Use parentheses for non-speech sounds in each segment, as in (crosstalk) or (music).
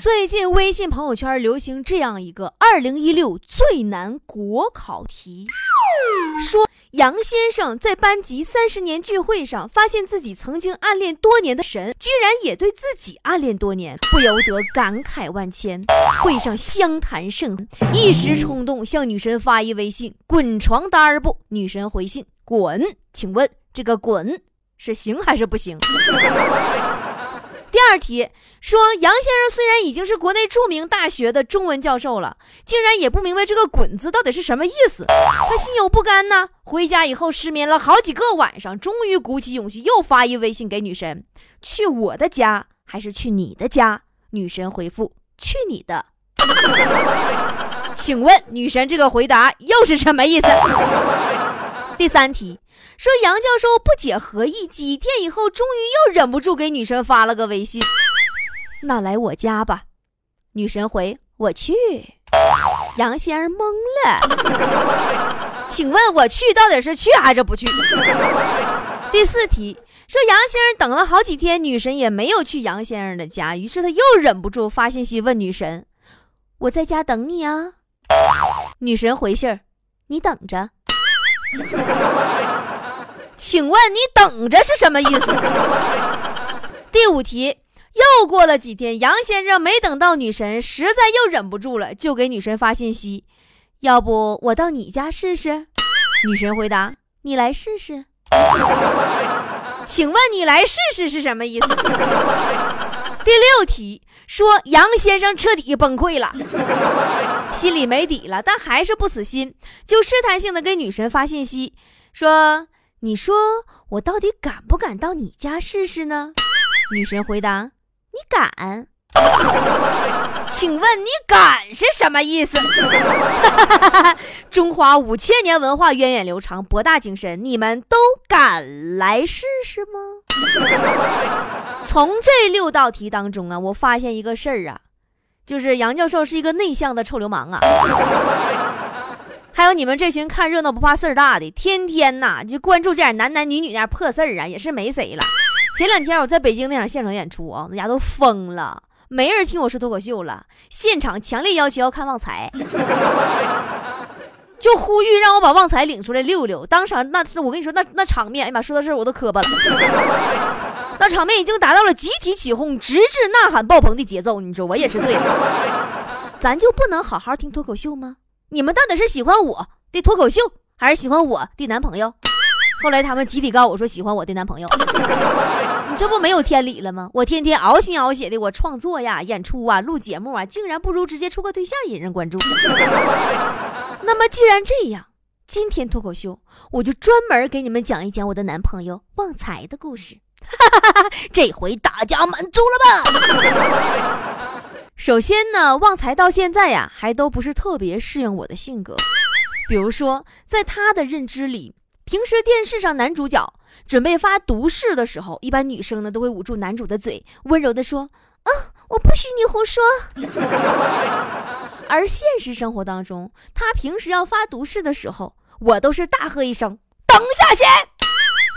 最近微信朋友圈流行这样一个二零一六最难国考题，说杨先生在班级三十年聚会上，发现自己曾经暗恋多年的神，居然也对自己暗恋多年，不由得感慨万千。会上相谈甚欢，一时冲动向女神发一微信：“滚床单儿不？”女神回信：“滚。”请问这个“滚”是行还是不行？第二题说，杨先生虽然已经是国内著名大学的中文教授了，竟然也不明白这个“滚”字到底是什么意思。他心有不甘呢，回家以后失眠了好几个晚上，终于鼓起勇气又发一微信给女神：“去我的家还是去你的家？”女神回复：“去你的。(laughs) ”请问女神这个回答又是什么意思？第三题说杨教授不解何意，几天以后终于又忍不住给女神发了个微信：“那来我家吧。”女神回：“我去。”杨先生懵了，请问我去到底是去还是不去？第四题说杨先生等了好几天，女神也没有去杨先生的家，于是他又忍不住发信息问女神：“我在家等你啊。”女神回信儿：“你等着。” (laughs) 请问你等着是什么意思？(laughs) 第五题，又过了几天，杨先生没等到女神，实在又忍不住了，就给女神发信息：“要不我到你家试试？”女神回答：“你来试试。”请问你来试试是什么意思？(laughs) 第六题说杨先生彻底崩溃了，心里没底了，但还是不死心，就试探性的给女神发信息说：“你说我到底敢不敢到你家试试呢？”女神回答：“你敢。(laughs) ”请问你敢是什么意思？(laughs) 中华五千年文化源远流长，博大精深，你们都敢来试试吗？(laughs) 从这六道题当中啊，我发现一个事儿啊，就是杨教授是一个内向的臭流氓啊。还有你们这群看热闹不怕事儿大的，天天呐就关注这点男男女女点破事儿啊，也是没谁了。前两天我在北京那场现场演出啊，那家都疯了。没人听我说脱口秀了，现场强烈要求要看旺财，就呼吁让我把旺财领出来溜溜。当场那我跟你说那那场面，哎呀妈，说到这儿我都磕巴了。那场面已经达到了集体起哄、直至呐喊爆棚的节奏。你说我也是醉了，咱就不能好好听脱口秀吗？你们到底是喜欢我的脱口秀，还是喜欢我的男朋友？后来他们集体告我说喜欢我的男朋友。你这不没有天理了吗？我天天熬心熬血的，我创作呀、演出啊、录节目啊，竟然不如直接处个对象引人关注。(laughs) 那么既然这样，今天脱口秀我就专门给你们讲一讲我的男朋友旺财的故事。(laughs) 这回大家满足了吧？首先呢，旺财到现在呀，还都不是特别适应我的性格。比如说，在他的认知里。平时电视上男主角准备发毒誓的时候，一般女生呢都会捂住男主的嘴，温柔的说：“啊，我不许你胡说。” (laughs) 而现实生活当中，他平时要发毒誓的时候，我都是大喝一声：“等一下先！”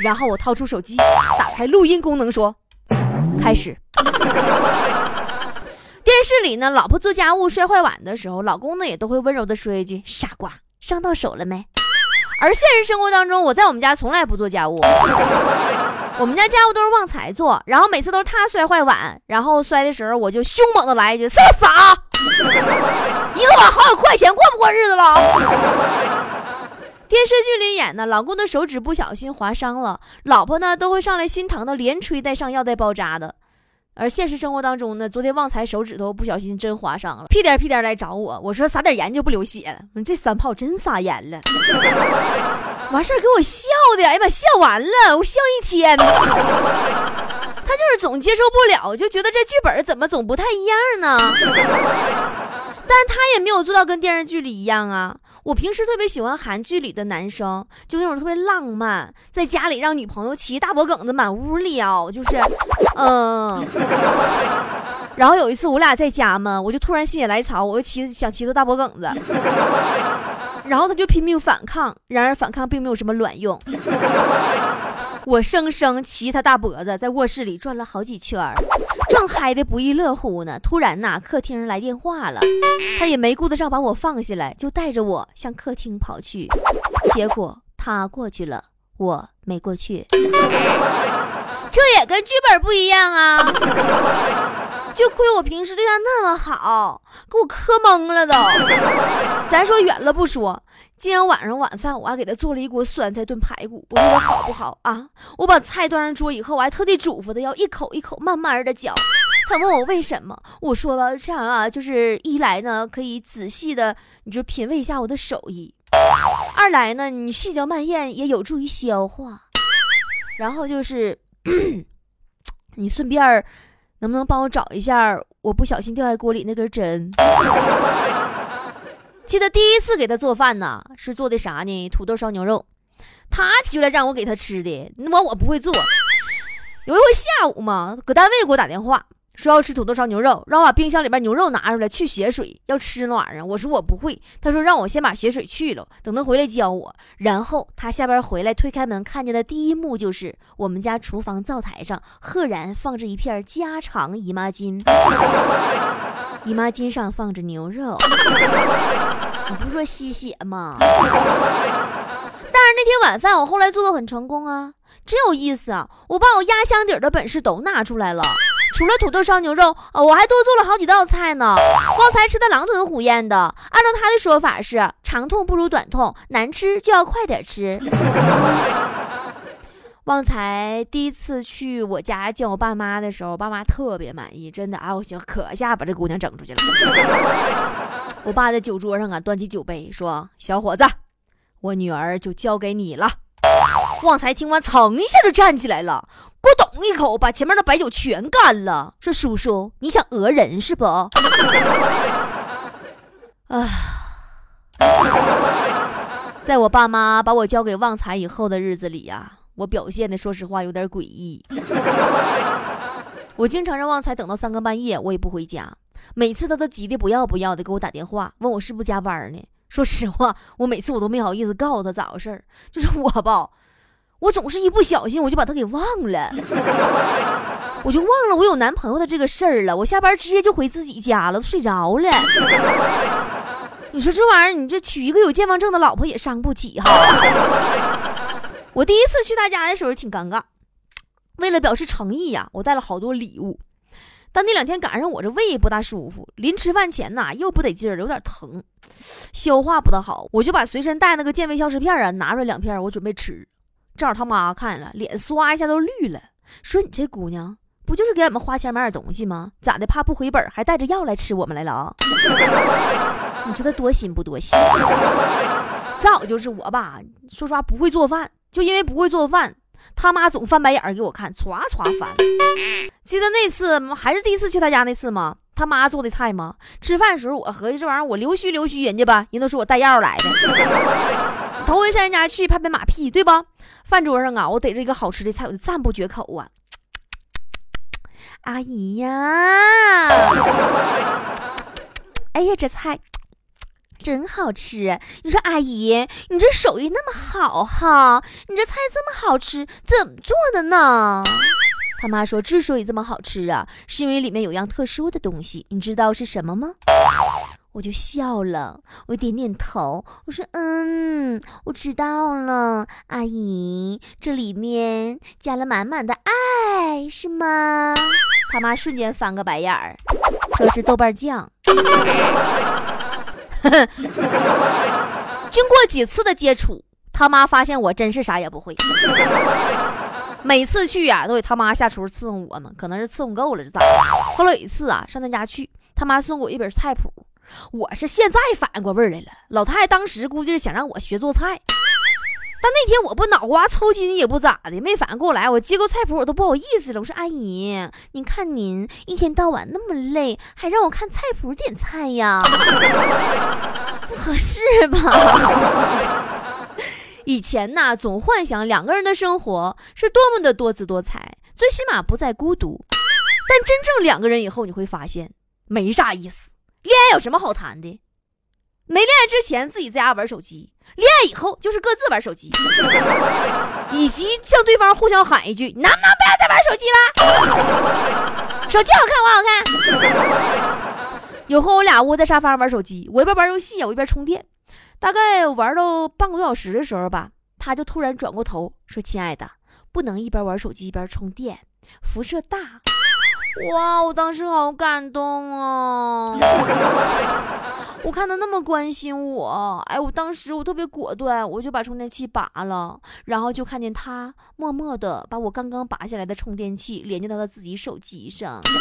然后我掏出手机，打开录音功能，说：“ (laughs) 开始。(laughs) ”电视里呢，老婆做家务摔坏碗的时候，老公呢也都会温柔的说一句：“傻瓜，伤到手了没？”而现实生活当中，我在我们家从来不做家务，我们家家务都是旺财做，然后每次都是他摔坏碗，然后摔的时候我就凶猛的来一句：“是傻，一个碗好几块钱，过不过日子了？” (laughs) 电视剧里演的，老公的手指不小心划伤了，老婆呢都会上来心疼的连吹带上药带包扎的。而现实生活当中呢，昨天旺财手指头不小心真划伤了，屁颠屁颠来找我，我说撒点盐就不流血了。这三炮真撒盐了，(laughs) 完事儿给我笑的，哎呀妈，笑完了，我笑一天。(laughs) 他就是总接受不了，就觉得这剧本怎么总不太一样呢？但他也没有做到跟电视剧里一样啊。我平时特别喜欢韩剧里的男生，就那种特别浪漫，在家里让女朋友骑大脖梗子满屋撩，就是，嗯。(laughs) 然后有一次我俩在家嘛，我就突然心血来潮，我就骑想骑个大脖梗子，然后他就拼命反抗，然而反抗并没有什么卵用。我生生骑他大脖子，在卧室里转了好几圈，正嗨的不亦乐乎呢。突然呐，客厅来电话了，他也没顾得上把我放下来，就带着我向客厅跑去。结果他过去了，我没过去，这也跟剧本不一样啊。就亏我平时对他那么好，给我磕懵了都。咱说远了不说，今天晚上晚饭我还给他做了一锅酸菜炖排骨，我说他好不好啊？我把菜端上桌以后，我还特地嘱咐他要一口一口慢慢的嚼。他问我为什么，我说吧，这样啊，就是一来呢可以仔细的，你就品味一下我的手艺；二来呢，你细嚼慢咽也有助于消化；然后就是 (coughs) 你顺便。能不能帮我找一下我不小心掉在锅里那根针？记得第一次给他做饭呢，是做的啥呢？土豆烧牛肉。他提出来让我给他吃的，那我我不会做。有一回下午嘛，搁单位给我打电话。说要吃土豆烧牛肉，让我把冰箱里边牛肉拿出来去血水，要吃那玩意儿。我说我不会，他说让我先把血水去了，等他回来教我。然后他下班回来推开门，看见的第一幕就是我们家厨房灶台上赫然放着一片家常姨妈巾，(laughs) 姨妈巾上放着牛肉。你不是说吸血吗？但是那天晚饭我后来做的很成功啊，真有意思啊！我把我压箱底的本事都拿出来了。除了土豆烧牛肉啊，我还多做了好几道菜呢。旺财吃的狼吞虎咽的，按照他的说法是长痛不如短痛，难吃就要快点吃。旺财第一次去我家见我爸妈的时候，爸妈特别满意，真的啊，我行可下把这姑娘整出去了。我爸在酒桌上啊，端起酒杯说：“小伙子，我女儿就交给你了。”旺财听完，噌一下就站起来了，咕咚一口把前面的白酒全干了，说：“叔叔，你想讹人是不？”啊，在我爸妈把我交给旺财以后的日子里呀，我表现的说实话有点诡异。(laughs) 我经常让旺财等到三更半夜，我也不回家，每次他都急得不要不要的给我打电话，问我是不是加班呢。说实话，我每次我都没好意思告诉他咋回事儿，就是我吧。我总是一不小心，我就把他给忘了，我就忘了我有男朋友的这个事儿了。我下班直接就回自己家了，睡着了。你说这玩意儿，你这娶一个有健忘症的老婆也伤不起哈。我第一次去他家的时候挺尴尬，为了表示诚意呀，我带了好多礼物。但那两天赶上我这胃不大舒服，临吃饭前呐又不得劲儿，有点疼，(sniffs) 消化不大好，我就把随身带那个健胃消食片啊拿出来两片，我准备吃。正好他妈看见了，脸唰一下都绿了，说：“你这姑娘不就是给俺们花钱买点东西吗？咋的？怕不回本，还带着药来吃我们来了啊？(laughs) 你知道多心不多心？(laughs) 再就是我吧，说实话不会做饭，就因为不会做饭，他妈总翻白眼儿给我看，歘歘翻。记得那次还是第一次去他家那次吗？他妈做的菜吗？吃饭时候我合计这玩意儿我溜须溜须人家吧，人都说我带药来的。”头回上人家去拍拍马屁，对不？饭桌上啊，我逮着一个好吃的菜，我就赞不绝口啊！阿姨呀，哎呀，这菜真好吃！你说阿姨，你这手艺那么好哈，你这菜这么好吃，怎么做的呢？他妈说，之所以这么好吃啊，是因为里面有样特殊的东西，你知道是什么吗？我就笑了，我点点头，我说：“嗯，我知道了，阿姨，这里面加了满满的爱，是吗？”他妈瞬间翻个白眼儿，说是豆瓣酱。(laughs) 经过几次的接触，他妈发现我真是啥也不会。每次去呀，都得他妈下厨伺候我们，可能是伺候够了，这咋？后来有一次啊，上他家去，他妈送给我一本菜谱。我是现在反应过味儿来了，老太太当时估计是想让我学做菜。但那天我不脑瓜抽筋也不咋的，没反应过来。我接过菜谱，我都不好意思了。我说：“阿姨，您看您一天到晚那么累，还让我看菜谱点菜呀，(laughs) 不合适吧？” (laughs) 以前呐，总幻想两个人的生活是多么的多姿多彩，最起码不再孤独。但真正两个人以后，你会发现没啥意思。恋爱有什么好谈的？没恋爱之前自己在家玩手机。恋爱以后就是各自玩手机，以及向对方互相喊一句：“能不能不要再玩手机了？手机好看，我好看。”有后我俩窝在沙发上玩手机，我一边玩游戏，我一边充电。大概玩到半个多小时的时候吧，他就突然转过头说：“亲爱的，不能一边玩手机一边充电，辐射大。”哇，我当时好感动啊！我看他那么关心我，哎，我当时我特别果断，我就把充电器拔了，然后就看见他默默的把我刚刚拔下来的充电器连接到他自己手机上。(laughs)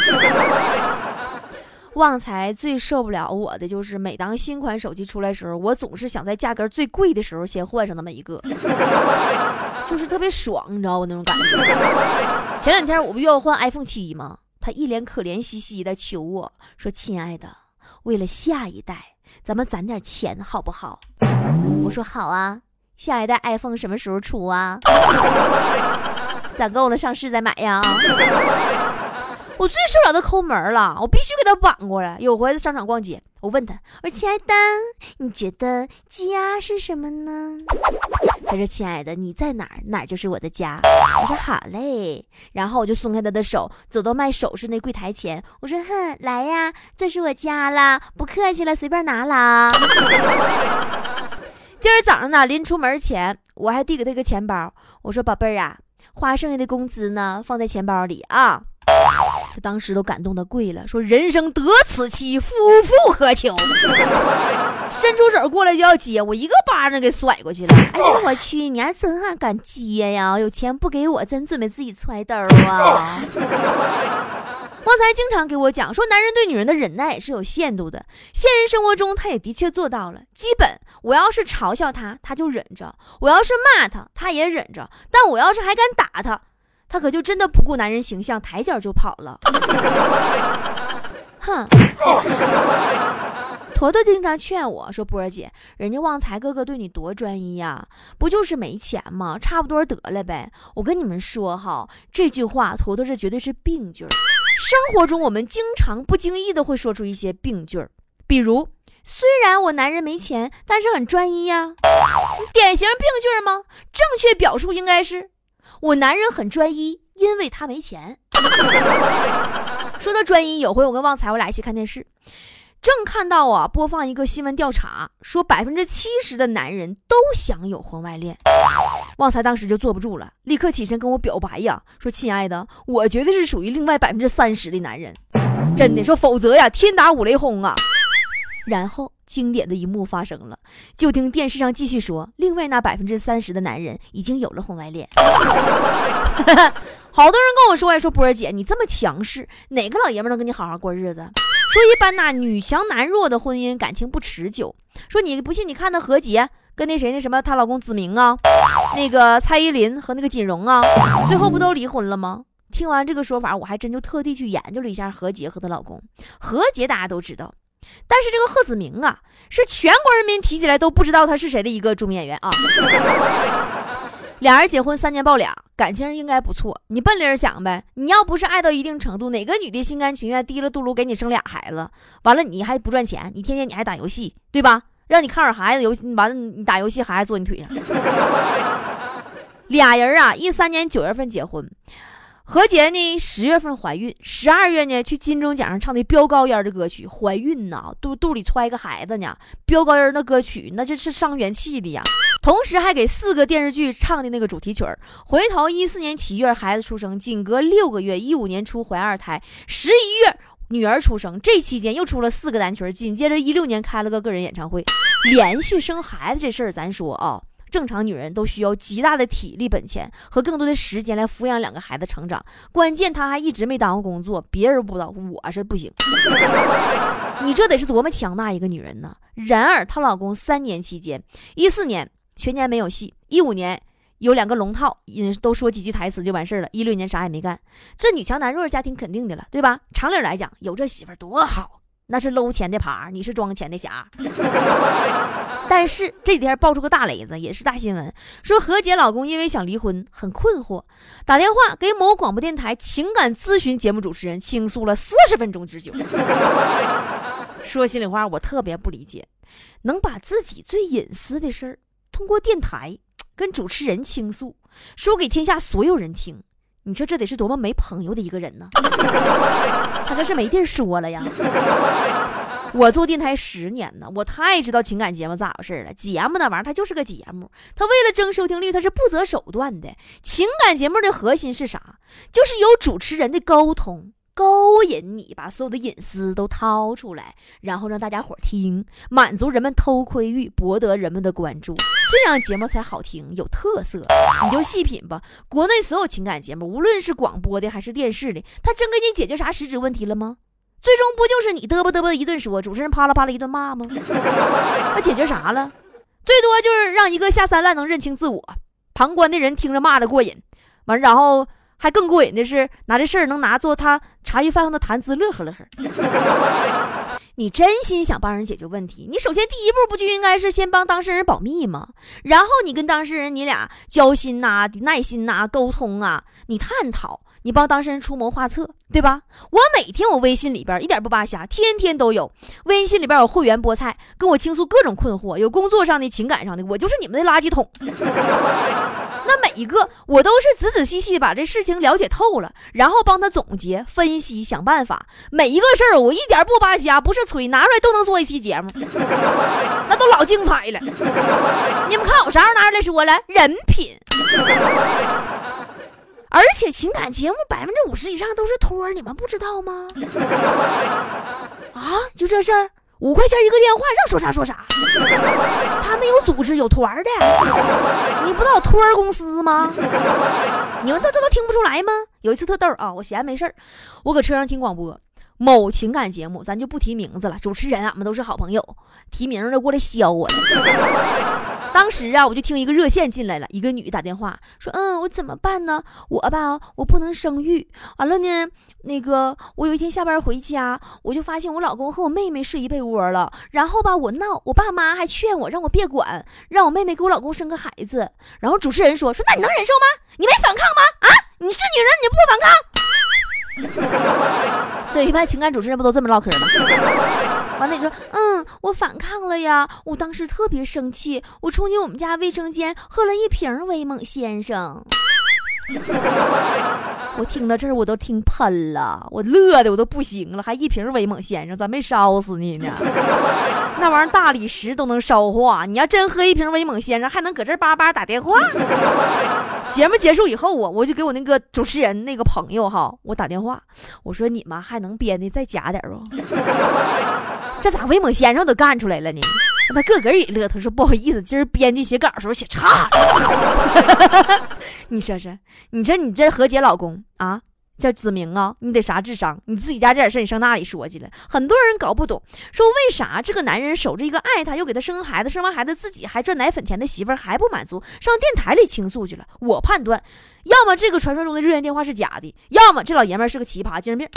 旺财最受不了我的就是，每当新款手机出来时候，我总是想在价格最贵的时候先换上那么一个，(laughs) 就是特别爽，你知道我那种感觉。前两天我不又要换 iPhone 七吗？他一脸可怜兮兮的求我说：“亲爱的，为了下一代。”咱们攒点钱好不好？我说好啊。下一代 iPhone 什么时候出啊？(laughs) 攒够了上市再买呀。我最受不了他抠门了，我必须给他挽过来。有回在商场逛街，我问他，我说亲爱的，你觉得家是什么呢？他说亲爱的，你在哪儿，哪儿就是我的家。我说好嘞，然后我就松开他的手，走到卖首饰那柜台前，我说哼，来呀，这是我家了，不客气了，随便拿了。(laughs) 今儿早上呢，临出门前，我还递给他一个钱包，我说宝贝儿啊，花剩下的工资呢，放在钱包里啊。他当时都感动的跪了，说：“人生得此妻，夫复何求？” (laughs) 伸出手过来就要接，我一个巴掌给甩过去了。哎呀，我去，你还真还敢接呀？有钱不给我，真准备自己揣兜啊！(laughs) 旺财经常给我讲说，男人对女人的忍耐也是有限度的。现实生活中，他也的确做到了。基本我要是嘲笑他，他就忍着；我要是骂他，他也忍着。但我要是还敢打他，他可就真的不顾男人形象，抬脚就跑了。哼！坨坨经常劝我说：“波儿姐，人家旺财哥哥对你多专一呀，不就是没钱吗？差不多得了呗。”我跟你们说哈，这句话坨坨这绝对是病句儿。生活中我们经常不经意的会说出一些病句儿，比如“虽然我男人没钱，但是很专一呀”，典型病句儿吗？正确表述应该是。我男人很专一，因为他没钱。(laughs) 说到专一，有回我跟旺财我俩一起看电视，正看到啊播放一个新闻调查，说百分之七十的男人都想有婚外恋。旺财当时就坐不住了，立刻起身跟我表白呀，说亲爱的，我绝对是属于另外百分之三十的男人，真的说，否则呀天打五雷轰啊。然后。经典的一幕发生了，就听电视上继续说，另外那百分之三十的男人已经有了婚外恋。(laughs) 好多人跟我说呀，说波儿姐你这么强势，哪个老爷们能跟你好好过日子？说一般呐，女强男弱的婚姻感情不持久。说你不信，你看那何洁跟那谁那什么她老公子明啊，那个蔡依林和那个锦荣啊，最后不都离婚了吗？听完这个说法，我还真就特地去研究了一下何洁和她老公。何洁大家都知道。但是这个贺子明啊，是全国人民提起来都不知道他是谁的一个著名演员啊。俩人结婚三年抱俩，感情应该不错。你奔理想呗，你要不是爱到一定程度，哪个女的心甘情愿提了肚噜给你生俩孩子？完了你还不赚钱，你天天你还打游戏，对吧？让你看会孩子游戏，完了你打游戏，孩子坐你腿上。俩人啊，一三年九月份结婚。何洁呢？十月份怀孕，十二月呢去金钟奖上唱的飙高音的歌曲。怀孕呐，肚肚里揣个孩子呢，飙高音的歌曲，那这是伤元气的呀。同时还给四个电视剧唱的那个主题曲儿。回头一四年七月孩子出生，仅隔六个月，一五年初怀二胎，十一月女儿出生，这期间又出了四个单曲紧接着一六年开了个个人演唱会，连续生孩子这事儿，咱说啊。正常女人都需要极大的体力本钱和更多的时间来抚养两个孩子成长。关键她还一直没耽误工作，别人不知道，我是不行。(laughs) 你这得是多么强大一个女人呢？然而她老公三年期间，一四年全年没有戏，一五年有两个龙套，嗯，都说几句台词就完事儿了。一六年啥也没干，这女强男弱家庭肯定的了，对吧？常理来讲，有这媳妇多好，那是搂钱的耙，你是装钱的匣。但是这几天爆出个大雷子，也是大新闻，说何洁老公因为想离婚，很困惑，打电话给某广播电台情感咨询节目主持人倾诉了四十分钟之久。(laughs) 说心里话，我特别不理解，能把自己最隐私的事儿通过电台跟主持人倾诉，说给天下所有人听，你说这得是多么没朋友的一个人呢？(laughs) 他这是没地儿说了呀。我做电台十年呢，我太知道情感节目咋回事了。节目那玩意儿，它就是个节目，它为了争收听率，它是不择手段的。情感节目的核心是啥？就是有主持人的沟通，勾引你，把所有的隐私都掏出来，然后让大家伙听，满足人们偷窥欲，博得人们的关注，这样节目才好听，有特色。你就细品吧，国内所有情感节目，无论是广播的还是电视的，他真给你解决啥实质问题了吗？最终不就是你嘚啵嘚啵一顿说，主持人啪啦啪啦一顿骂吗？(laughs) 那解决啥了？最多就是让一个下三滥能认清自我，旁观的人听着骂的过瘾，完然后还更过瘾的是拿这事儿能拿做他茶余饭后的谈资，乐呵乐呵。(laughs) 你真心想帮人解决问题，你首先第一步不就应该是先帮当事人保密吗？然后你跟当事人你俩交心呐、耐心呐、沟通啊，你探讨。你帮当事人出谋划策，对吧？我每天我微信里边一点不扒瞎，天天都有微信里边有会员菠菜跟我倾诉各种困惑，有工作上的、情感上的，我就是你们的垃圾桶。(laughs) 那每一个我都是仔仔细细把这事情了解透了，然后帮他总结、分析、想办法。每一个事儿我一点不扒瞎，不是吹，拿出来都能做一期节目，(laughs) 那都老精彩了。(laughs) 你们看我啥时候拿出来说了？人品。而且情感节目百分之五十以上都是托儿，你们不知道吗？啊，就这事儿，五块钱一个电话，让说啥说啥。他们有组织有团的，你不知道托儿公司吗？你们都这都听不出来吗？有一次特逗啊，我闲没事儿，我搁车上听广播，某情感节目，咱就不提名字了，主持人俺们都是好朋友，提名的过来削我。当时啊，我就听一个热线进来了，一个女打电话说：“嗯，我怎么办呢？我吧，我不能生育。完了呢，那个我有一天下班回家，我就发现我老公和我妹妹睡一被窝了。然后吧，我闹，我爸妈还劝我让我别管，让我妹妹给我老公生个孩子。然后主持人说：说那你能忍受吗？你没反抗吗？啊，你是女人，你不反抗？” (laughs) 对，一般情感主持人不都这么唠嗑吗？完了，你说，嗯，我反抗了呀，我当时特别生气，我冲进我们家卫生间喝了一瓶威猛先生。(laughs) 我听到这儿，我都听喷了，我乐的我都不行了，还一瓶威猛先生，咋没烧死你呢？(laughs) 那玩意儿大理石都能烧化，你要真喝一瓶威猛先生，还能搁这叭叭打电话？(laughs) 节目结束以后啊，我就给我那个主持人那个朋友哈，我打电话，我说你们还能编的再假点不？这咋威猛先生都干出来了呢？他个个也乐，他说不好意思，今儿编辑写稿时候写差了。(laughs) 你说说，你说你这何洁老公啊，叫子明啊，你得啥智商？你自己家这点事你上那里说去了？很多人搞不懂，说为啥这个男人守着一个爱他又给他生孩子，生完孩子自己还赚奶粉钱的媳妇儿还不满足，上电台里倾诉去了？我判断，要么这个传说中的热线电话是假的，要么这老爷们是个奇葩精神病。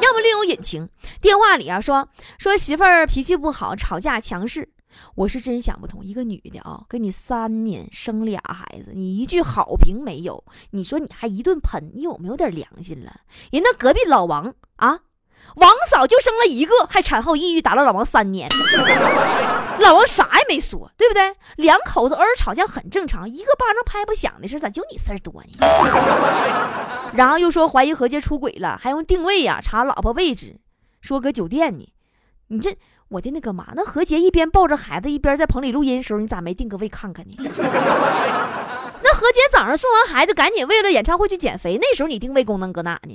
要么另有隐情。电话里啊说说媳妇儿脾气不好，吵架强势。我是真想不通，一个女的啊，跟你三年生俩孩子，你一句好评没有？你说你还一顿喷，你有没有点良心了？人那隔壁老王啊。王嫂就生了一个，还产后抑郁，打了老王三年。(laughs) 老王啥也没说，对不对？两口子偶尔吵架很正常，一个巴掌拍不响的事，咋就你事儿多呢？(laughs) 然后又说怀疑何洁出轨了，还用定位呀查老婆位置，说搁酒店呢。你这我的那个妈，那何洁一边抱着孩子一边在棚里录音的时候，你咋没定个位看看呢？(laughs) 那何洁早上送完孩子，赶紧为了演唱会去减肥，那时候你定位功能搁哪呢？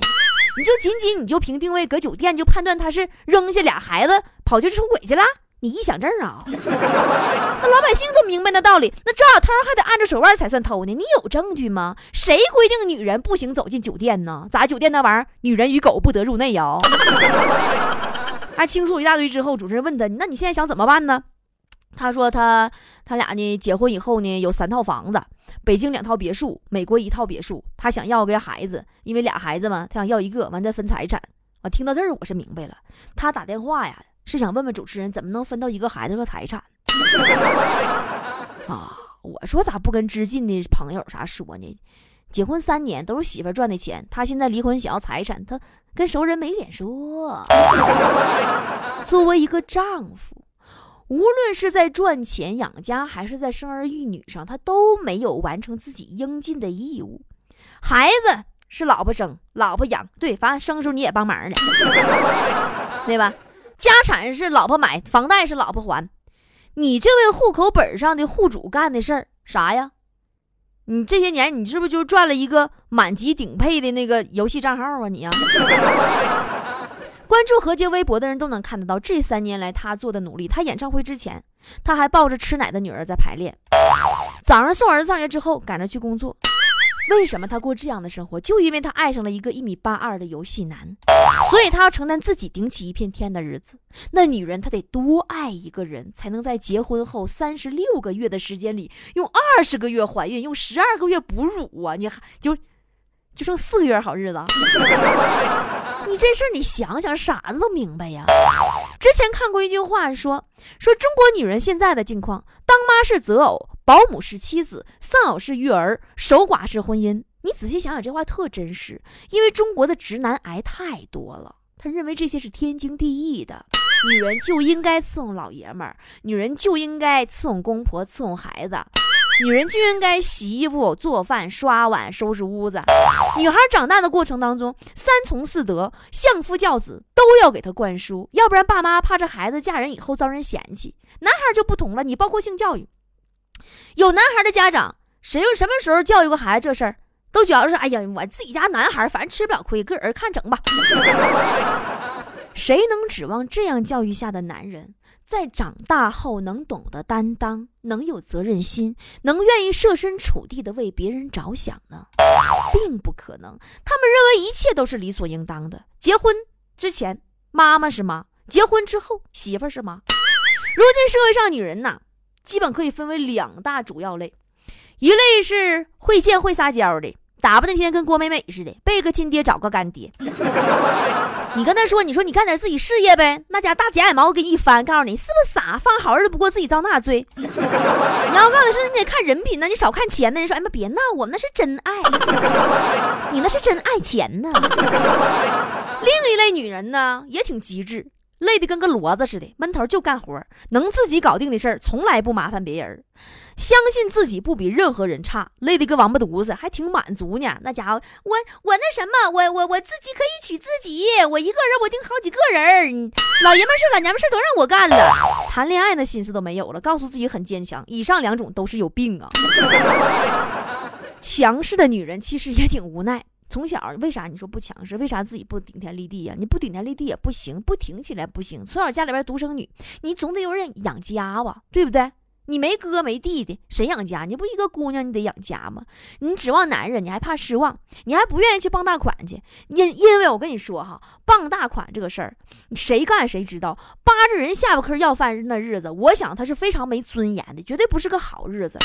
你就仅仅你就凭定位搁酒店就判断他是扔下俩孩子跑去出轨去了？你臆想症啊？(laughs) 那老百姓都明白那道理，那抓小偷还得按着手腕才算偷呢。你有证据吗？谁规定女人不行走进酒店呢？咋酒店那玩意儿，女人与狗不得入内呀？还 (laughs) 倾诉一大堆之后，主持人问他，那你现在想怎么办呢？他说他他俩呢结婚以后呢有三套房子，北京两套别墅，美国一套别墅。他想要个孩子，因为俩孩子嘛，他想要一个，完再分财产。我听到这儿我是明白了，他打电话呀是想问问主持人怎么能分到一个孩子和财产。(laughs) 啊，我说咋不跟知近的朋友啥说呢？结婚三年都是媳妇赚的钱，他现在离婚想要财产，他跟熟人没脸说。(laughs) 作为一个丈夫，无论是在赚钱养家，还是在生儿育女上，他都没有完成自己应尽的义务。孩子是老婆生，老婆养，对，反正生的时候你也帮忙的，(laughs) 对吧？家产是老婆买，房贷是老婆还。你这位户口本上的户主干的事儿啥呀？你这些年你是不是就赚了一个满级顶配的那个游戏账号啊？你啊，关注何洁微博的人都能看得到这三年来他做的努力。他演唱会之前，他还抱着吃奶的女儿在排练，早上送儿子上学之后赶着去工作。为什么他过这样的生活？就因为他爱上了一个一米八二的游戏男，所以他要承担自己顶起一片天的日子。那女人她得多爱一个人，才能在结婚后三十六个月的时间里，用二十个月怀孕，用十二个月哺乳啊！你还就就剩四个月好日子。你这事儿你想想，傻子都明白呀。之前看过一句话，说说中国女人现在的境况：当妈是择偶，保姆是妻子，丧偶是育儿，守寡是婚姻。你仔细想想，这话特真实。因为中国的直男癌太多了，他认为这些是天经地义的，女人就应该伺候老爷们儿，女人就应该伺候公婆，伺候孩子。女人就应该洗衣服、做饭、刷碗、收拾屋子。女孩长大的过程当中，三从四德、相夫教子都要给她灌输，要不然爸妈怕这孩子嫁人以后遭人嫌弃。男孩就不同了，你包括性教育，有男孩的家长，谁又什么时候教育过孩子这事儿，都觉得是哎呀，我自己家男孩反正吃不了亏，个人看整吧。(laughs) 谁能指望这样教育下的男人？在长大后能懂得担当，能有责任心，能愿意设身处地的为别人着想呢？并不可能。他们认为一切都是理所应当的。结婚之前妈妈是妈，结婚之后媳妇是妈。如今社会上女人呐，基本可以分为两大主要类，一类是会见会撒娇的。打扮那天天跟郭美美似的，背个亲爹找个干爹。(laughs) 你跟他说，你说你干点自己事业呗，那家大假眼毛给你一翻，告诉你是不是傻？放好日子不过自己遭那罪。你要告诉他说，你得看人品呢，你少看钱呢。人说，哎妈，别闹，我们那是真爱，(laughs) 你那是真爱钱呢。另一类女人呢，也挺机智。累得跟个骡子似的，闷头就干活，能自己搞定的事儿从来不麻烦别人，相信自己不比任何人差，累得跟王八犊子，还挺满足呢。那家伙，我我那什么，我我我自己可以娶自己，我一个人我顶好几个人，老爷们事老娘们事都让我干了，谈恋爱的心思都没有了，告诉自己很坚强。以上两种都是有病啊！(laughs) 强势的女人其实也挺无奈。从小为啥你说不强势？为啥自己不顶天立地呀？你不顶天立地也不行，不挺起来不行。从小家里边独生女，你总得有人养家吧，对不对？你没哥没弟弟，谁养家？你不一个姑娘，你得养家吗？你指望男人，你还怕失望，你还不愿意去傍大款去。因因为我跟你说哈，傍大款这个事儿，谁干谁知道。扒着人下巴颏要饭那日子，我想他是非常没尊严的，绝对不是个好日子。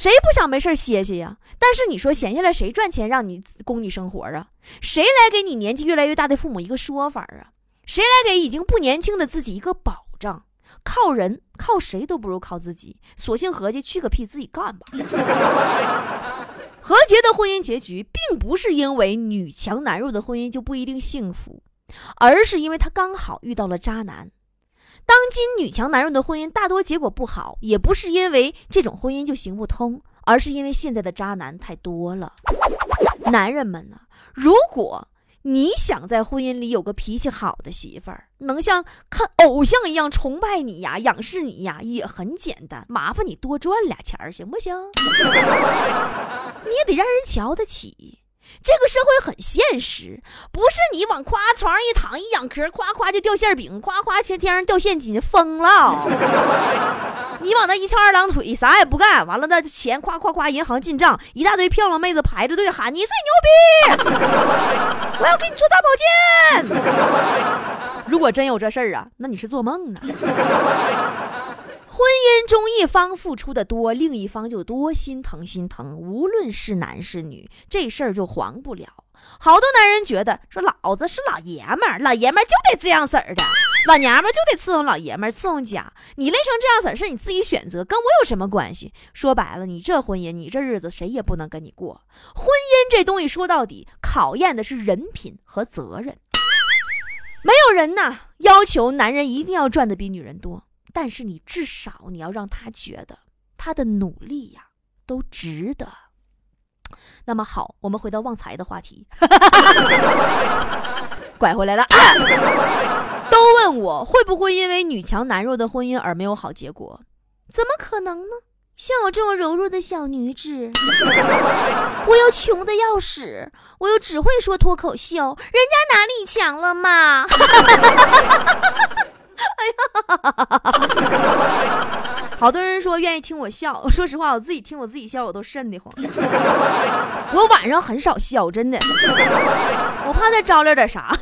谁不想没事歇歇呀？但是你说闲下来谁赚钱让你供你生活啊？谁来给你年纪越来越大的父母一个说法啊？谁来给已经不年轻的自己一个保障？靠人靠谁都不如靠自己，索性合计去个屁，自己干吧。何洁的婚姻结局并不是因为女强男弱的婚姻就不一定幸福，而是因为她刚好遇到了渣男。当今女强男弱的婚姻大多结果不好，也不是因为这种婚姻就行不通，而是因为现在的渣男太多了。男人们呢，如果你想在婚姻里有个脾气好的媳妇儿，能像看偶像一样崇拜你呀、仰视你呀，也很简单，麻烦你多赚俩钱儿，行不行？(laughs) 你也得让人瞧得起。这个社会很现实，不是你往夸床上一躺一仰壳，夸夸就掉馅饼，夸夸天天上掉现金，疯了！(laughs) 你往那一翘二郎腿，啥也不干，完了那钱夸夸夸银行进账，一大堆漂亮妹子排着队喊你最牛逼，(laughs) 我要给你做大保健。如果真有这事儿啊，那你是做梦呢。一方付出的多，另一方就多心疼心疼。无论是男是女，这事儿就黄不了。好多男人觉得说，老子是老爷们儿，老爷们儿就得这样式儿的，老娘们儿就得伺候老爷们儿，伺候家。你累成这样式儿是你自己选择，跟我有什么关系？说白了，你这婚姻，你这日子，谁也不能跟你过。婚姻这东西说到底，考验的是人品和责任。没有人呐要求男人一定要赚的比女人多。但是你至少你要让他觉得他的努力呀都值得。那么好，我们回到旺财的话题，(laughs) 拐回来了。啊 (laughs) 都问我会不会因为女强男弱的婚姻而没有好结果？怎么可能呢？像我这种柔弱的小女子，(laughs) 我又穷的要死，我又只会说脱口秀，人家哪里强了嘛？哎呀，好多人说愿意听我笑。(laughs) 说实话，我自己听我自己笑，我都瘆得慌。(laughs) 我晚上很少笑，真的，我怕再招来点啥。(laughs)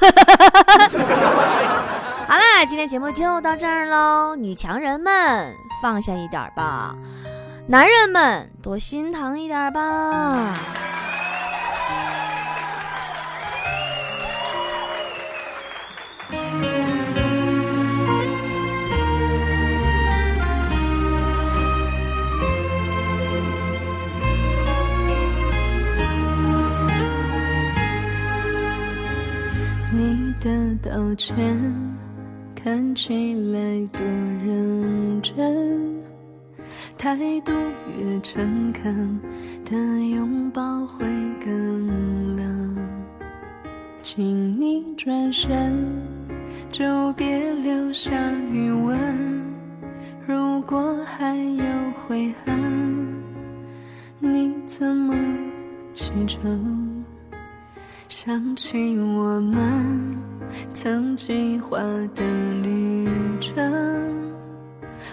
好啦，今天节目就到这儿喽。女强人们放下一点吧，男人们多心疼一点吧。的道歉看起来多认真，态度越诚恳的拥抱会更冷。请你转身，就别留下余温。如果还有悔恨，你怎么启程？想起我们。曾计划的旅程，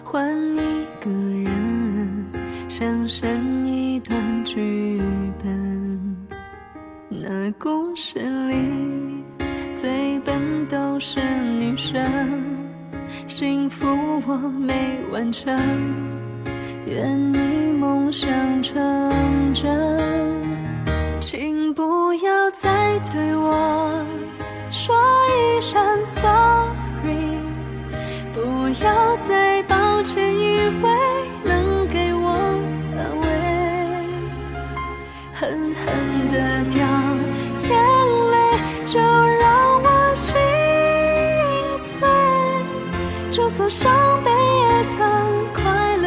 换一个人，想生一段剧本。那故事里最笨都是女生，幸福我没完成，愿你梦想成真，请不要再对我。说一声 sorry，不要再抱歉，以为能给我安慰，狠狠的掉眼泪，就让我心碎，就算伤悲也曾快乐，